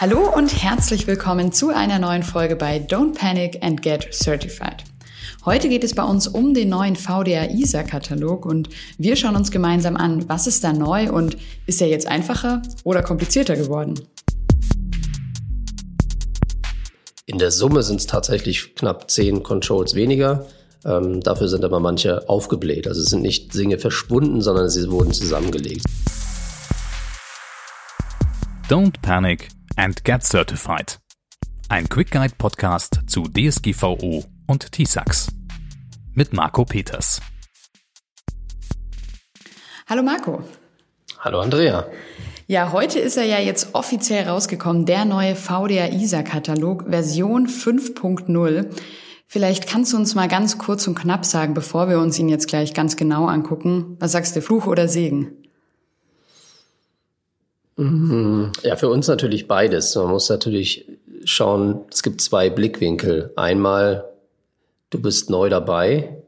Hallo und herzlich willkommen zu einer neuen Folge bei Don't Panic and Get Certified. Heute geht es bei uns um den neuen VDA ISA-Katalog und wir schauen uns gemeinsam an, was ist da neu und ist er jetzt einfacher oder komplizierter geworden? In der Summe sind es tatsächlich knapp zehn Controls weniger. Ähm, dafür sind aber manche aufgebläht. Also es sind nicht Dinge verschwunden, sondern sie wurden zusammengelegt. Don't Panic and Get Certified. Ein Quick Guide Podcast zu DSGVO und TISAX. Mit Marco Peters. Hallo Marco. Hallo Andrea. Ja, heute ist er ja jetzt offiziell rausgekommen, der neue VDA ISA Katalog Version 5.0. Vielleicht kannst du uns mal ganz kurz und knapp sagen, bevor wir uns ihn jetzt gleich ganz genau angucken. Was sagst du, Fluch oder Segen? Mhm. Ja, für uns natürlich beides. Man muss natürlich schauen, es gibt zwei Blickwinkel. Einmal, du bist neu dabei,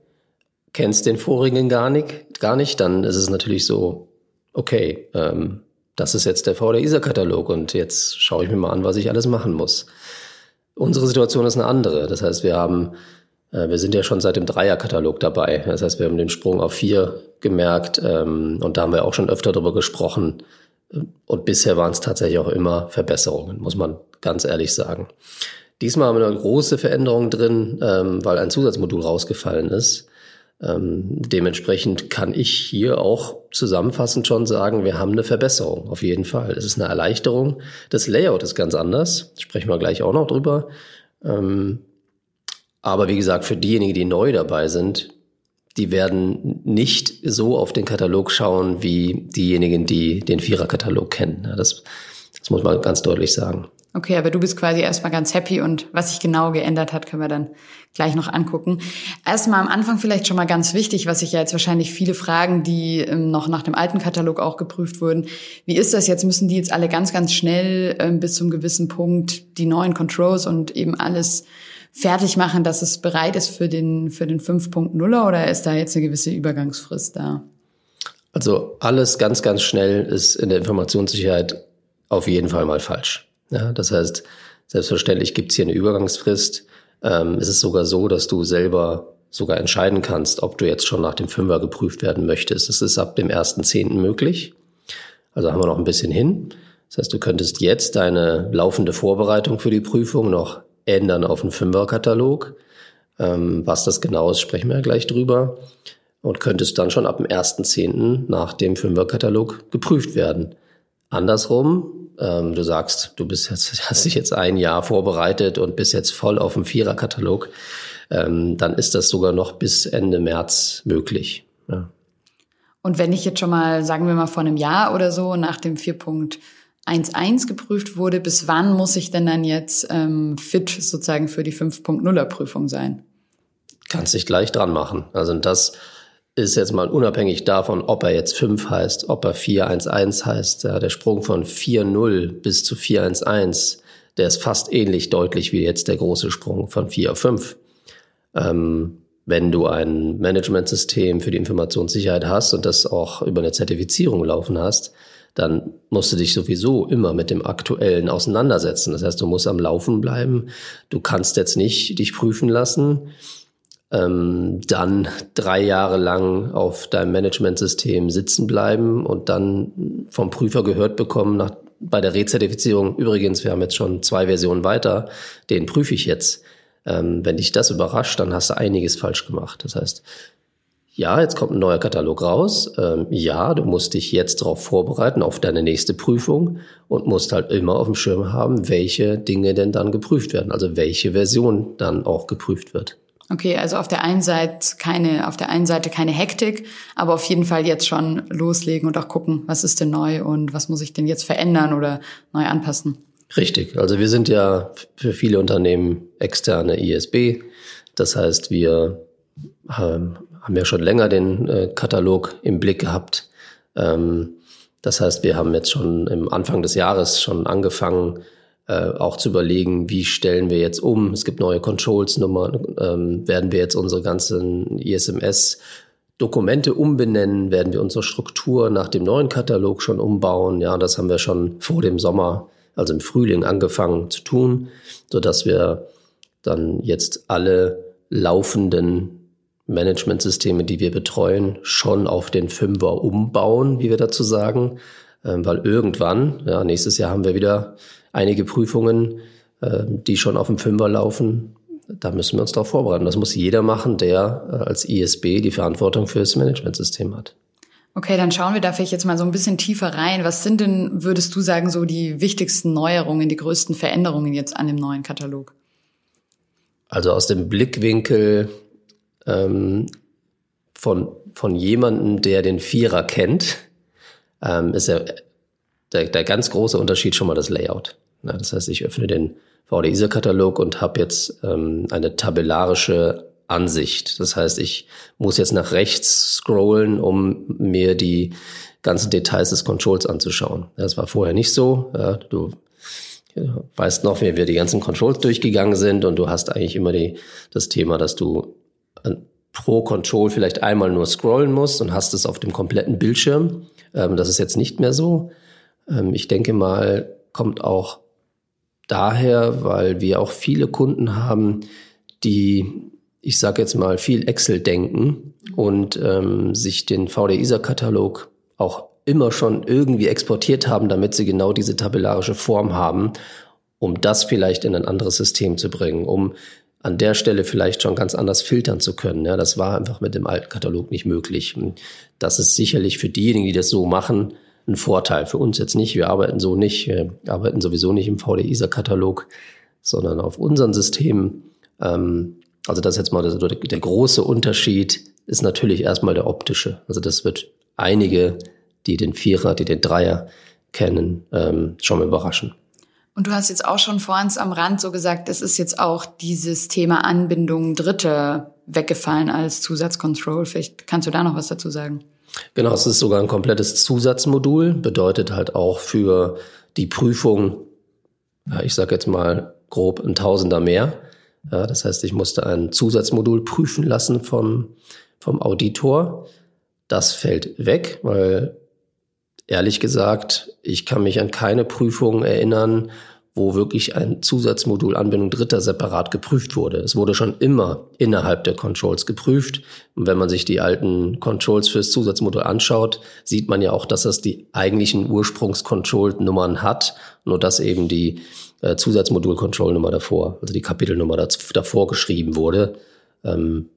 kennst den vorigen gar nicht, gar nicht, dann ist es natürlich so, okay, ähm, das ist jetzt der VDISA-Katalog und jetzt schaue ich mir mal an, was ich alles machen muss. Unsere Situation ist eine andere. Das heißt, wir haben, äh, wir sind ja schon seit dem Dreier-Katalog dabei. Das heißt, wir haben den Sprung auf vier gemerkt ähm, und da haben wir auch schon öfter darüber gesprochen, und bisher waren es tatsächlich auch immer Verbesserungen, muss man ganz ehrlich sagen. Diesmal haben wir eine große Veränderung drin, ähm, weil ein Zusatzmodul rausgefallen ist. Ähm, dementsprechend kann ich hier auch zusammenfassend schon sagen, wir haben eine Verbesserung, auf jeden Fall. Es ist eine Erleichterung. Das Layout ist ganz anders, sprechen wir gleich auch noch drüber. Ähm, aber wie gesagt, für diejenigen, die neu dabei sind, die werden nicht so auf den Katalog schauen wie diejenigen, die den Vierer-Katalog kennen. Das, das muss man ganz deutlich sagen. Okay, aber du bist quasi erstmal ganz happy und was sich genau geändert hat, können wir dann gleich noch angucken. Erstmal am Anfang vielleicht schon mal ganz wichtig, was sich ja jetzt wahrscheinlich viele fragen, die ähm, noch nach dem alten Katalog auch geprüft wurden. Wie ist das jetzt? Müssen die jetzt alle ganz, ganz schnell ähm, bis zum gewissen Punkt die neuen Controls und eben alles fertig machen, dass es bereit ist für den, für den 5.0er oder ist da jetzt eine gewisse Übergangsfrist da? Also alles ganz, ganz schnell ist in der Informationssicherheit auf jeden Fall mal falsch. Ja, das heißt, selbstverständlich gibt es hier eine Übergangsfrist. Ähm, es ist sogar so, dass du selber sogar entscheiden kannst, ob du jetzt schon nach dem Fünfer geprüft werden möchtest. Das ist ab dem 1.10. möglich. Also haben wir noch ein bisschen hin. Das heißt, du könntest jetzt deine laufende Vorbereitung für die Prüfung noch ändern auf einen Fünferkatalog. Ähm, was das genau ist, sprechen wir ja gleich drüber. Und könntest dann schon ab dem 1.10. nach dem Fünferkatalog geprüft werden. Andersrum, ähm, du sagst, du bist jetzt, hast dich jetzt ein Jahr vorbereitet und bist jetzt voll auf dem Viererkatalog, ähm, dann ist das sogar noch bis Ende März möglich. Ja. Und wenn ich jetzt schon mal, sagen wir mal vor einem Jahr oder so, nach dem 4.0 1.1 geprüft wurde, bis wann muss ich denn dann jetzt ähm, fit sozusagen für die 5.0er Prüfung sein? Kannst dich gleich dran machen. Also das ist jetzt mal unabhängig davon, ob er jetzt 5 heißt, ob er 4.1.1 heißt. Ja, der Sprung von 4.0 bis zu 4.1.1, der ist fast ähnlich deutlich wie jetzt der große Sprung von 4 auf 5. Ähm, wenn du ein Managementsystem für die Informationssicherheit hast und das auch über eine Zertifizierung laufen hast, dann musst du dich sowieso immer mit dem Aktuellen auseinandersetzen. Das heißt, du musst am Laufen bleiben. Du kannst jetzt nicht dich prüfen lassen, ähm, dann drei Jahre lang auf deinem Managementsystem sitzen bleiben und dann vom Prüfer gehört bekommen, nach, bei der Rezertifizierung, übrigens, wir haben jetzt schon zwei Versionen weiter, den prüfe ich jetzt. Ähm, wenn dich das überrascht, dann hast du einiges falsch gemacht. Das heißt, ja, jetzt kommt ein neuer Katalog raus. Ähm, ja, du musst dich jetzt darauf vorbereiten, auf deine nächste Prüfung und musst halt immer auf dem Schirm haben, welche Dinge denn dann geprüft werden, also welche Version dann auch geprüft wird. Okay, also auf der einen Seite keine, auf der einen Seite keine Hektik, aber auf jeden Fall jetzt schon loslegen und auch gucken, was ist denn neu und was muss ich denn jetzt verändern oder neu anpassen. Richtig. Also wir sind ja für viele Unternehmen externe ISB. Das heißt, wir ähm, haben ja schon länger den äh, Katalog im Blick gehabt. Ähm, das heißt, wir haben jetzt schon im Anfang des Jahres schon angefangen, äh, auch zu überlegen, wie stellen wir jetzt um. Es gibt neue Controls-Nummern. Ähm, werden wir jetzt unsere ganzen ISMS Dokumente umbenennen? Werden wir unsere Struktur nach dem neuen Katalog schon umbauen? Ja, das haben wir schon vor dem Sommer also im Frühling angefangen zu tun, so dass wir dann jetzt alle laufenden Managementsysteme, die wir betreuen, schon auf den Fünfer umbauen, wie wir dazu sagen, ähm, weil irgendwann, ja, nächstes Jahr haben wir wieder einige Prüfungen, äh, die schon auf dem Fünfer laufen. Da müssen wir uns darauf vorbereiten. Das muss jeder machen, der äh, als ISB die Verantwortung für das Managementsystem hat. Okay, dann schauen wir da vielleicht jetzt mal so ein bisschen tiefer rein. Was sind denn, würdest du sagen, so die wichtigsten Neuerungen, die größten Veränderungen jetzt an dem neuen Katalog? Also aus dem Blickwinkel ähm, von, von jemandem, der den Vierer kennt, ähm, ist ja der, der ganz große Unterschied schon mal das Layout. Ja, das heißt, ich öffne den VDISA-Katalog und habe jetzt ähm, eine tabellarische Ansicht. Das heißt, ich muss jetzt nach rechts scrollen, um mir die ganzen Details des Controls anzuschauen. Das war vorher nicht so. Ja, du weißt noch, wie wir die ganzen Controls durchgegangen sind und du hast eigentlich immer die, das Thema, dass du pro Control vielleicht einmal nur scrollen musst und hast es auf dem kompletten Bildschirm. Ähm, das ist jetzt nicht mehr so. Ähm, ich denke mal, kommt auch daher, weil wir auch viele Kunden haben, die, ich sage jetzt mal, viel Excel denken und ähm, sich den VDISA-Katalog auch immer schon irgendwie exportiert haben, damit sie genau diese tabellarische Form haben, um das vielleicht in ein anderes System zu bringen, um an der Stelle vielleicht schon ganz anders filtern zu können. Ja, das war einfach mit dem alten Katalog nicht möglich. Das ist sicherlich für diejenigen, die das so machen, ein Vorteil. Für uns jetzt nicht. Wir arbeiten so nicht. Wir arbeiten sowieso nicht im VDISA-Katalog, sondern auf unseren Systemen. Ähm, also das jetzt mal der, der große Unterschied ist natürlich erstmal der optische. Also das wird einige, die den Vierer, die den Dreier kennen, ähm, schon mal überraschen. Und du hast jetzt auch schon vor uns am Rand so gesagt, es ist jetzt auch dieses Thema Anbindung Dritte weggefallen als Zusatzcontrol. Vielleicht kannst du da noch was dazu sagen? Genau, es ist sogar ein komplettes Zusatzmodul, bedeutet halt auch für die Prüfung, ich sage jetzt mal grob ein Tausender mehr. Das heißt, ich musste ein Zusatzmodul prüfen lassen vom, vom Auditor. Das fällt weg, weil ehrlich gesagt, ich kann mich an keine Prüfung erinnern, wo wirklich ein Zusatzmodul Anbindung Dritter separat geprüft wurde. Es wurde schon immer innerhalb der Controls geprüft. Und wenn man sich die alten Controls fürs Zusatzmodul anschaut, sieht man ja auch, dass das die eigentlichen Ursprungs-Control-Nummern hat, nur dass eben die äh, Zusatzmodul-Control-Nummer davor, also die Kapitelnummer davor geschrieben wurde. Ähm,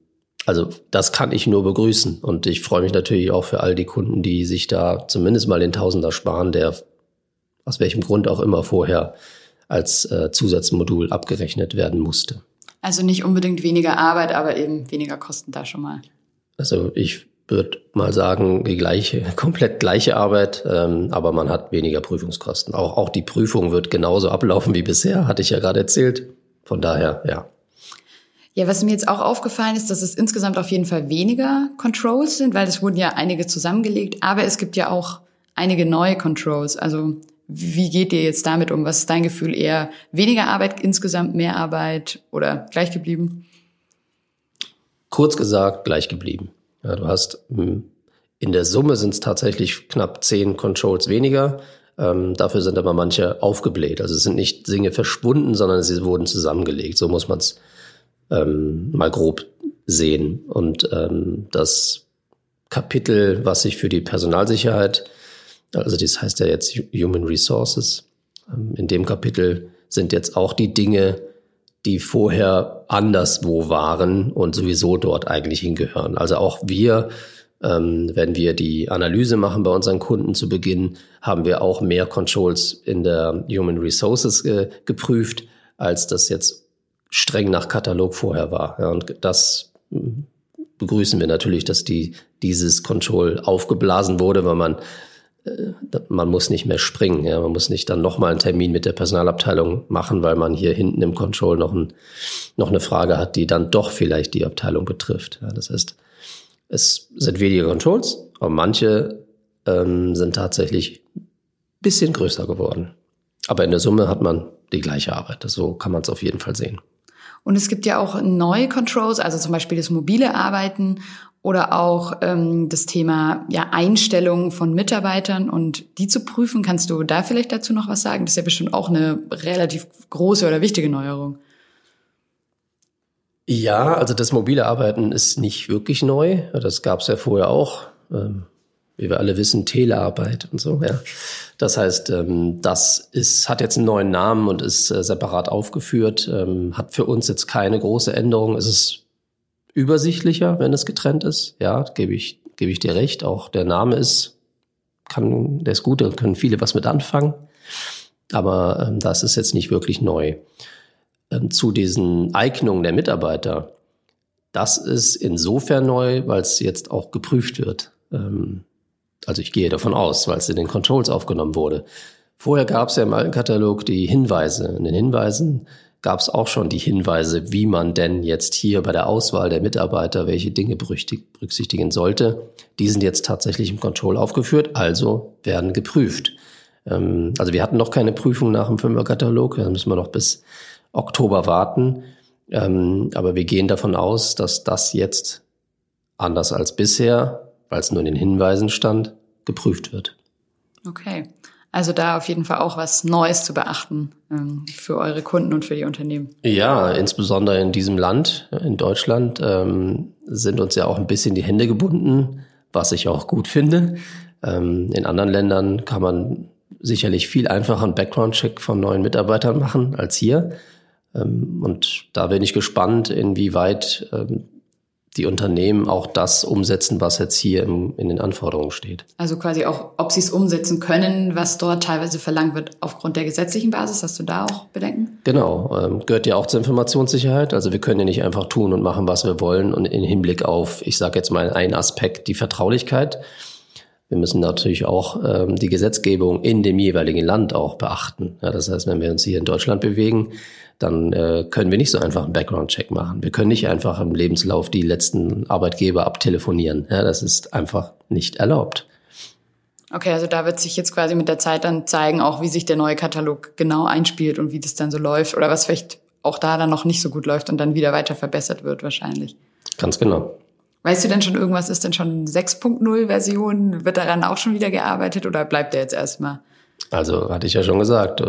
also das kann ich nur begrüßen. Und ich freue mich natürlich auch für all die Kunden, die sich da zumindest mal den Tausender sparen, der aus welchem Grund auch immer vorher als äh, Zusatzmodul abgerechnet werden musste. Also nicht unbedingt weniger Arbeit, aber eben weniger Kosten da schon mal. Also ich würde mal sagen, die gleiche, komplett gleiche Arbeit, ähm, aber man hat weniger Prüfungskosten. Auch, auch die Prüfung wird genauso ablaufen wie bisher, hatte ich ja gerade erzählt. Von daher, ja. Ja, was mir jetzt auch aufgefallen ist, dass es insgesamt auf jeden Fall weniger Controls sind, weil es wurden ja einige zusammengelegt, aber es gibt ja auch einige neue Controls. Also wie geht ihr jetzt damit um? Was ist dein Gefühl? Eher weniger Arbeit insgesamt, mehr Arbeit oder gleich geblieben? Kurz gesagt, gleich geblieben. Ja, du hast hm, in der Summe sind es tatsächlich knapp zehn Controls weniger. Ähm, dafür sind aber manche aufgebläht. Also es sind nicht Dinge verschwunden, sondern sie wurden zusammengelegt. So muss man es ähm, mal grob sehen. Und ähm, das Kapitel, was sich für die Personalsicherheit also das heißt ja jetzt Human Resources. Ähm, in dem Kapitel sind jetzt auch die Dinge, die vorher anderswo waren und sowieso dort eigentlich hingehören. Also auch wir, ähm, wenn wir die Analyse machen bei unseren Kunden zu Beginn, haben wir auch mehr Controls in der Human Resources äh, geprüft, als das jetzt streng nach Katalog vorher war. Ja, und das hm, begrüßen wir natürlich, dass die, dieses Control aufgeblasen wurde, weil man äh, man muss nicht mehr springen. Ja, man muss nicht dann nochmal einen Termin mit der Personalabteilung machen, weil man hier hinten im Control noch, ein, noch eine Frage hat, die dann doch vielleicht die Abteilung betrifft. Ja, das heißt, es sind weniger Controls, aber manche ähm, sind tatsächlich bisschen größer geworden. Aber in der Summe hat man die gleiche Arbeit. So kann man es auf jeden Fall sehen. Und es gibt ja auch neue Controls, also zum Beispiel das mobile Arbeiten oder auch ähm, das Thema ja, Einstellung von Mitarbeitern und die zu prüfen. Kannst du da vielleicht dazu noch was sagen? Das ist ja bestimmt auch eine relativ große oder wichtige Neuerung. Ja, also das mobile Arbeiten ist nicht wirklich neu. Das gab es ja vorher auch. Ähm, wie wir alle wissen, Telearbeit und so. Ja. Das heißt, ähm, das ist, hat jetzt einen neuen Namen und ist äh, separat aufgeführt. Ähm, hat für uns jetzt keine große Änderung. Es ist übersichtlicher, wenn es getrennt ist. Ja, gebe ich, gebe ich dir recht. Auch der Name ist, kann, der ist gut, da können viele was mit anfangen. Aber ähm, das ist jetzt nicht wirklich neu. Zu diesen Eignungen der Mitarbeiter, das ist insofern neu, weil es jetzt auch geprüft wird. Ähm, also ich gehe davon aus, weil es in den Controls aufgenommen wurde. Vorher gab es ja im alten Katalog die Hinweise. In den Hinweisen gab es auch schon die Hinweise, wie man denn jetzt hier bei der Auswahl der Mitarbeiter welche Dinge berücksichtigen sollte. Die sind jetzt tatsächlich im Control aufgeführt, also werden geprüft. Ähm, also wir hatten noch keine Prüfung nach dem Fünferkatalog, da müssen wir noch bis Oktober warten. Ähm, aber wir gehen davon aus, dass das jetzt anders als bisher, weil es nur in den Hinweisen stand, geprüft wird. Okay. Also da auf jeden Fall auch was Neues zu beachten ähm, für eure Kunden und für die Unternehmen. Ja, insbesondere in diesem Land, in Deutschland, ähm, sind uns ja auch ein bisschen die Hände gebunden, was ich auch gut finde. Ähm, in anderen Ländern kann man sicherlich viel einfacher einen Background-Check von neuen Mitarbeitern machen als hier. Ähm, und da bin ich gespannt, inwieweit ähm, die Unternehmen auch das umsetzen, was jetzt hier im, in den Anforderungen steht. Also quasi auch, ob sie es umsetzen können, was dort teilweise verlangt wird aufgrund der gesetzlichen Basis. Hast du da auch Bedenken? Genau, ähm, gehört ja auch zur Informationssicherheit. Also wir können ja nicht einfach tun und machen, was wir wollen und in Hinblick auf, ich sage jetzt mal einen Aspekt, die Vertraulichkeit. Wir müssen natürlich auch ähm, die Gesetzgebung in dem jeweiligen Land auch beachten. Ja, das heißt, wenn wir uns hier in Deutschland bewegen, dann äh, können wir nicht so einfach einen Background-Check machen. Wir können nicht einfach im Lebenslauf die letzten Arbeitgeber abtelefonieren. Ja, das ist einfach nicht erlaubt. Okay, also da wird sich jetzt quasi mit der Zeit dann zeigen, auch wie sich der neue Katalog genau einspielt und wie das dann so läuft oder was vielleicht auch da dann noch nicht so gut läuft und dann wieder weiter verbessert wird wahrscheinlich. Ganz genau. Weißt du denn schon irgendwas, ist denn schon 6.0 Version? Wird daran auch schon wieder gearbeitet oder bleibt der jetzt erstmal? Also hatte ich ja schon gesagt,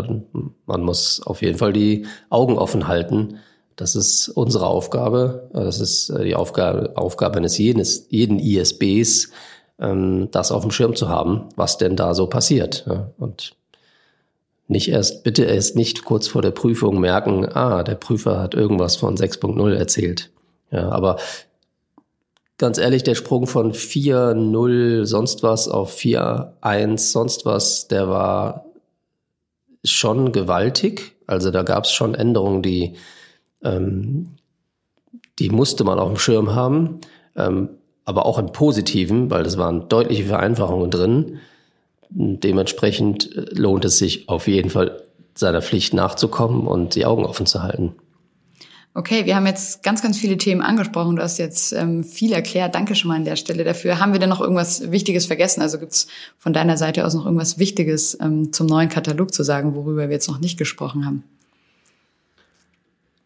man muss auf jeden Fall die Augen offen halten. Das ist unsere Aufgabe. Das ist äh, die Aufgabe, Aufgabe eines jeden, jeden ISBs, ähm, das auf dem Schirm zu haben, was denn da so passiert. Und nicht erst, bitte erst nicht kurz vor der Prüfung merken, ah, der Prüfer hat irgendwas von 6.0 erzählt. Ja, aber ganz ehrlich, der Sprung von 4-0 sonst was auf 4-1 sonst was, der war schon gewaltig. Also da gab es schon Änderungen, die, ähm, die musste man auf dem Schirm haben, ähm, aber auch im Positiven, weil es waren deutliche Vereinfachungen drin. Dementsprechend äh, lohnt es sich auf jeden Fall seiner Pflicht nachzukommen und die Augen offen zu halten. Okay, wir haben jetzt ganz, ganz viele Themen angesprochen. Du hast jetzt ähm, viel erklärt. Danke schon mal an der Stelle dafür. Haben wir denn noch irgendwas Wichtiges vergessen? Also gibt es von deiner Seite aus noch irgendwas Wichtiges ähm, zum neuen Katalog zu sagen, worüber wir jetzt noch nicht gesprochen haben?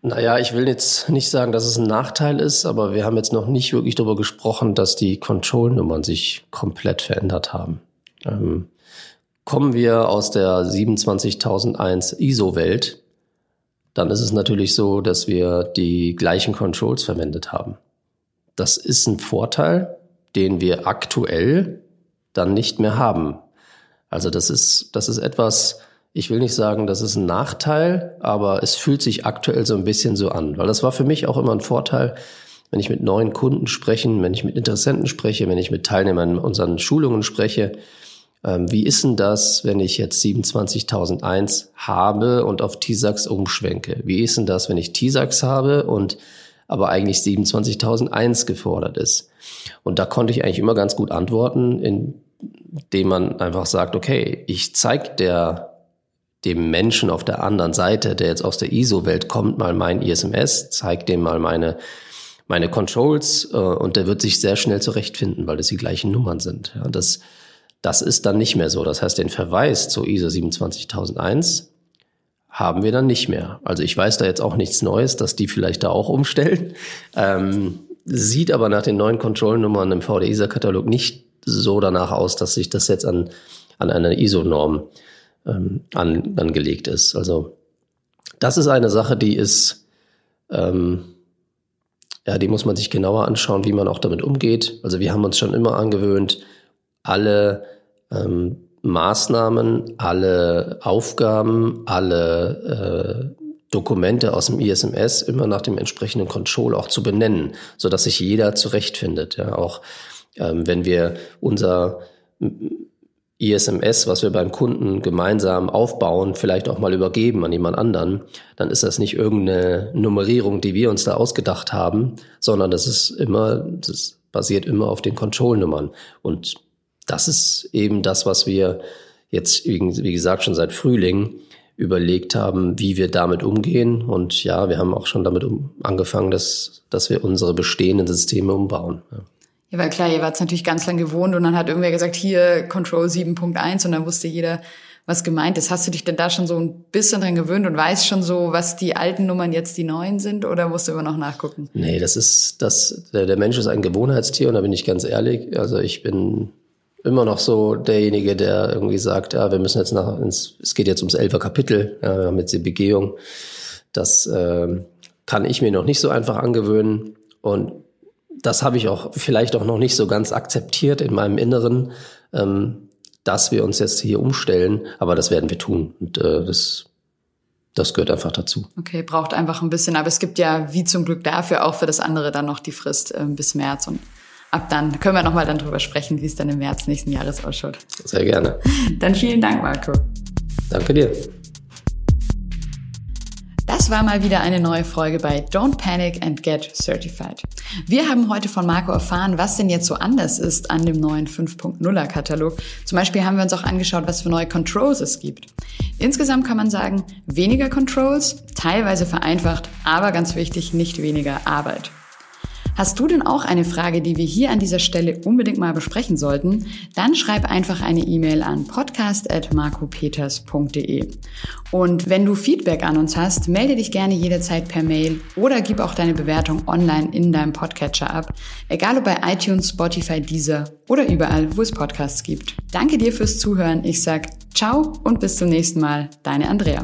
Naja, ich will jetzt nicht sagen, dass es ein Nachteil ist, aber wir haben jetzt noch nicht wirklich darüber gesprochen, dass die Control-Nummern sich komplett verändert haben. Ähm, kommen wir aus der 27001 ISO-Welt, dann ist es natürlich so, dass wir die gleichen Controls verwendet haben. Das ist ein Vorteil, den wir aktuell dann nicht mehr haben. Also das ist, das ist etwas, ich will nicht sagen, das ist ein Nachteil, aber es fühlt sich aktuell so ein bisschen so an, weil das war für mich auch immer ein Vorteil, wenn ich mit neuen Kunden spreche, wenn ich mit Interessenten spreche, wenn ich mit Teilnehmern in unseren Schulungen spreche, wie ist denn das, wenn ich jetzt 27.001 habe und auf TISAX umschwenke? Wie ist denn das, wenn ich TISAX habe und aber eigentlich 27.001 gefordert ist? Und da konnte ich eigentlich immer ganz gut antworten, indem man einfach sagt, okay, ich zeige der dem Menschen auf der anderen Seite, der jetzt aus der ISO-Welt kommt, mal mein ISMS, zeigt dem mal meine meine Controls äh, und der wird sich sehr schnell zurechtfinden, weil das die gleichen Nummern sind. Ja, das das ist dann nicht mehr so. Das heißt, den Verweis zu ISO 27001 haben wir dann nicht mehr. Also ich weiß da jetzt auch nichts Neues, dass die vielleicht da auch umstellen. Ähm, sieht aber nach den neuen Control-Nummern im VDISA-Katalog nicht so danach aus, dass sich das jetzt an, an eine ISO-Norm ähm, an, angelegt ist. Also das ist eine Sache, die ist, ähm, ja, die muss man sich genauer anschauen, wie man auch damit umgeht. Also wir haben uns schon immer angewöhnt, alle ähm, Maßnahmen, alle Aufgaben, alle äh, Dokumente aus dem ISMS immer nach dem entsprechenden Control auch zu benennen, so dass sich jeder zurechtfindet. Ja, auch ähm, wenn wir unser ISMS, was wir beim Kunden gemeinsam aufbauen, vielleicht auch mal übergeben an jemand anderen, dann ist das nicht irgendeine Nummerierung, die wir uns da ausgedacht haben, sondern das ist immer, das basiert immer auf den Control-Nummern. Und das ist eben das, was wir jetzt, wie gesagt, schon seit Frühling überlegt haben, wie wir damit umgehen. Und ja, wir haben auch schon damit um, angefangen, dass, dass wir unsere bestehenden Systeme umbauen. Ja. Ja, weil klar, ihr wart natürlich ganz lang gewohnt und dann hat irgendwer gesagt, hier Control 7.1 und dann wusste jeder, was gemeint ist. Hast du dich denn da schon so ein bisschen dran gewöhnt und weißt schon so, was die alten Nummern jetzt die neuen sind oder musst du immer noch nachgucken? Nee, das ist, das, der, der Mensch ist ein Gewohnheitstier und da bin ich ganz ehrlich. Also ich bin immer noch so derjenige, der irgendwie sagt, ja, wir müssen jetzt nach, ins, es geht jetzt ums elfer Kapitel, ja, wir haben jetzt die Begehung. Das äh, kann ich mir noch nicht so einfach angewöhnen. Und das habe ich auch vielleicht auch noch nicht so ganz akzeptiert in meinem Inneren, ähm, dass wir uns jetzt hier umstellen, aber das werden wir tun. Und äh, das das gehört einfach dazu. Okay, braucht einfach ein bisschen, aber es gibt ja wie zum Glück dafür auch für das andere dann noch die Frist äh, bis März. Und ab dann können wir nochmal dann drüber sprechen, wie es dann im März nächsten Jahres ausschaut. Sehr gerne. Dann vielen Dank, Marco. Danke dir. Das war mal wieder eine neue Folge bei Don't Panic and Get Certified. Wir haben heute von Marco erfahren, was denn jetzt so anders ist an dem neuen 5.0er Katalog. Zum Beispiel haben wir uns auch angeschaut, was für neue Controls es gibt. Insgesamt kann man sagen, weniger Controls, teilweise vereinfacht, aber ganz wichtig, nicht weniger Arbeit. Hast du denn auch eine Frage, die wir hier an dieser Stelle unbedingt mal besprechen sollten? Dann schreib einfach eine E-Mail an podcast.marcopeters.de. Und wenn du Feedback an uns hast, melde dich gerne jederzeit per Mail oder gib auch deine Bewertung online in deinem Podcatcher ab. Egal ob bei iTunes, Spotify, Deezer oder überall, wo es Podcasts gibt. Danke dir fürs Zuhören. Ich sag ciao und bis zum nächsten Mal. Deine Andrea.